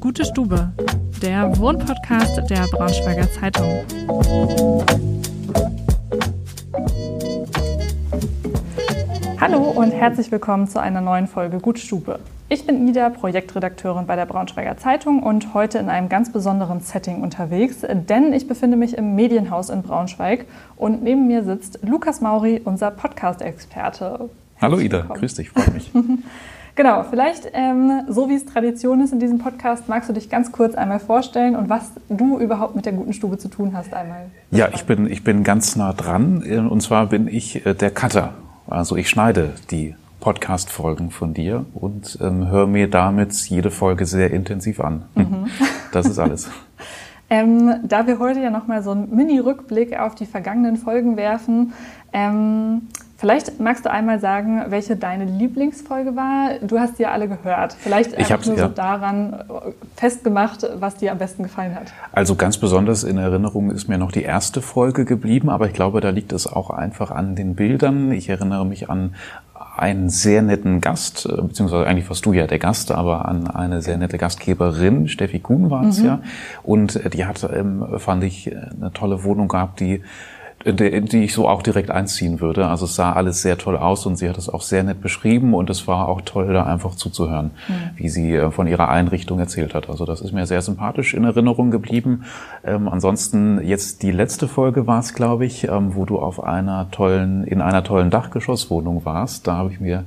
Gute Stube, der Wohnpodcast der Braunschweiger Zeitung. Hallo und herzlich willkommen zu einer neuen Folge Gute Stube. Ich bin Ida, Projektredakteurin bei der Braunschweiger Zeitung und heute in einem ganz besonderen Setting unterwegs, denn ich befinde mich im Medienhaus in Braunschweig und neben mir sitzt Lukas Mauri, unser Podcast-Experte. Hallo Ida, willkommen. grüß dich, freue mich. genau, vielleicht, ähm, so wie es Tradition ist in diesem Podcast, magst du dich ganz kurz einmal vorstellen und was du überhaupt mit der guten Stube zu tun hast einmal? Ja, ich bin, ich bin ganz nah dran und zwar bin ich äh, der Cutter. Also ich schneide die Podcast-Folgen von dir und ähm, höre mir damit jede Folge sehr intensiv an. Mhm. Das ist alles. ähm, da wir heute ja nochmal so einen Mini-Rückblick auf die vergangenen Folgen werfen, ähm, Vielleicht magst du einmal sagen, welche deine Lieblingsfolge war. Du hast sie ja alle gehört. Vielleicht ich nur ja. so daran festgemacht, was dir am besten gefallen hat. Also ganz besonders in Erinnerung ist mir noch die erste Folge geblieben, aber ich glaube, da liegt es auch einfach an den Bildern. Ich erinnere mich an einen sehr netten Gast, äh, beziehungsweise eigentlich warst du ja der Gast, aber an eine sehr nette Gastgeberin, Steffi Kuhn war es mhm. ja. Und äh, die hat, ähm, fand ich, eine tolle Wohnung gehabt, die die ich so auch direkt einziehen würde. Also es sah alles sehr toll aus und sie hat es auch sehr nett beschrieben und es war auch toll, da einfach zuzuhören, mhm. wie sie äh, von ihrer Einrichtung erzählt hat. Also das ist mir sehr sympathisch in Erinnerung geblieben. Ähm, ansonsten jetzt die letzte Folge war es, glaube ich, ähm, wo du auf einer tollen, in einer tollen Dachgeschosswohnung warst. Da habe ich mir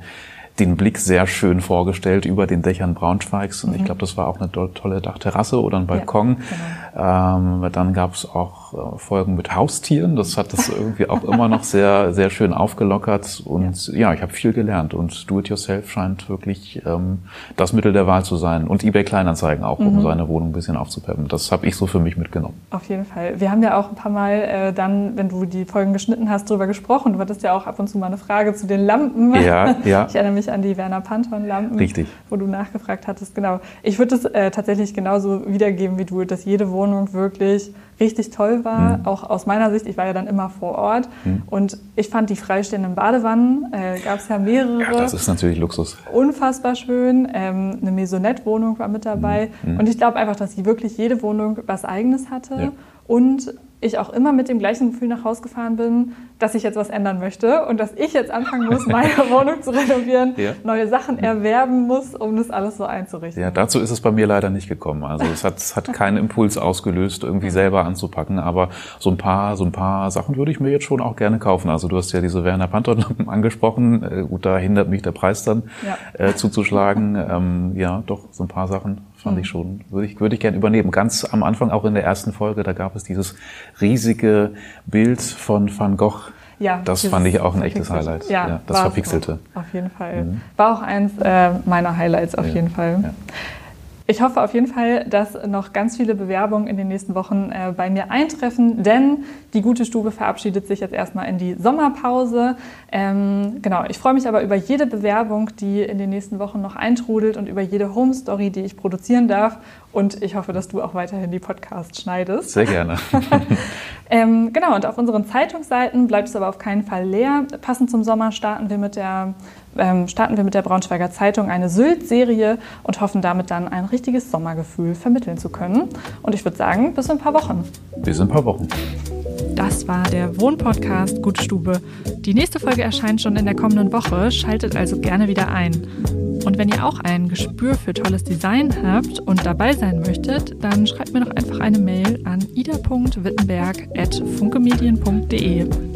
den Blick sehr schön vorgestellt über den Dächern Braunschweigs. Und mhm. ich glaube, das war auch eine tolle Dachterrasse oder ein Balkon. Ja, genau. Ähm, dann gab es auch äh, Folgen mit Haustieren. Das hat das irgendwie auch immer noch sehr, sehr schön aufgelockert. Und ja, ja ich habe viel gelernt. Und Do-it-yourself scheint wirklich ähm, das Mittel der Wahl zu sein. Und eBay Kleinanzeigen auch, um mhm. seine Wohnung ein bisschen aufzupeppen. Das habe ich so für mich mitgenommen. Auf jeden Fall. Wir haben ja auch ein paar Mal äh, dann, wenn du die Folgen geschnitten hast, darüber gesprochen. Du hattest ja auch ab und zu mal eine Frage zu den Lampen. Ja, ja. Ich erinnere mich an die Werner Panton-Lampen. Richtig. Wo du nachgefragt hattest. Genau. Ich würde es äh, tatsächlich genauso wiedergeben wie du, dass jede Wohnung wirklich richtig toll war, mhm. auch aus meiner Sicht. Ich war ja dann immer vor Ort mhm. und ich fand die freistehenden Badewannen, äh, gab es ja mehrere. Ja, das ist natürlich Luxus. Unfassbar schön. Ähm, eine Maisonette-Wohnung war mit dabei mhm. mhm. und ich glaube einfach, dass wirklich jede Wohnung was Eigenes hatte. Ja. Und ich auch immer mit dem gleichen Gefühl nach Hause gefahren bin, dass ich jetzt was ändern möchte und dass ich jetzt anfangen muss, meine Wohnung zu renovieren, ja. neue Sachen erwerben muss, um das alles so einzurichten. Ja, dazu ist es bei mir leider nicht gekommen. Also es hat, es hat keinen Impuls ausgelöst, irgendwie selber anzupacken. Aber so ein paar, so ein paar Sachen würde ich mir jetzt schon auch gerne kaufen. Also du hast ja diese Werner Panther angesprochen. Äh, gut, da hindert mich der Preis dann ja. äh, zuzuschlagen. Ähm, ja, doch so ein paar Sachen fand mhm. ich schon, würde ich, würde ich gerne übernehmen. Ganz am Anfang, auch in der ersten Folge, da gab es dieses riesige Bild von Van Gogh. Ja, das fand ich auch ein echtes Highlight. Ja, ja das Verpixelte. Auf jeden Fall. Mhm. War auch eins äh, meiner Highlights auf ja, jeden Fall. Ja. Ich hoffe auf jeden Fall, dass noch ganz viele Bewerbungen in den nächsten Wochen äh, bei mir eintreffen, denn die gute Stube verabschiedet sich jetzt erstmal in die Sommerpause. Ähm, genau, ich freue mich aber über jede Bewerbung, die in den nächsten Wochen noch eintrudelt und über jede Home Story, die ich produzieren darf. Und ich hoffe, dass du auch weiterhin die Podcasts schneidest. Sehr gerne. ähm, genau, und auf unseren Zeitungsseiten bleibt es aber auf keinen Fall leer. Passend zum Sommer starten wir mit der ähm, starten wir mit der Braunschweiger Zeitung eine Sylt-Serie und hoffen damit dann ein richtiges Sommergefühl vermitteln zu können. Und ich würde sagen, bis in ein paar Wochen. Bis in ein paar Wochen. Das war der Wohnpodcast Gutstube. Die nächste Folge erscheint schon in der kommenden Woche. Schaltet also gerne wieder ein. Und wenn ihr auch ein Gespür für tolles Design habt und dabei sein möchtet, dann schreibt mir doch einfach eine Mail an ida.wittenberg.funkemedien.de.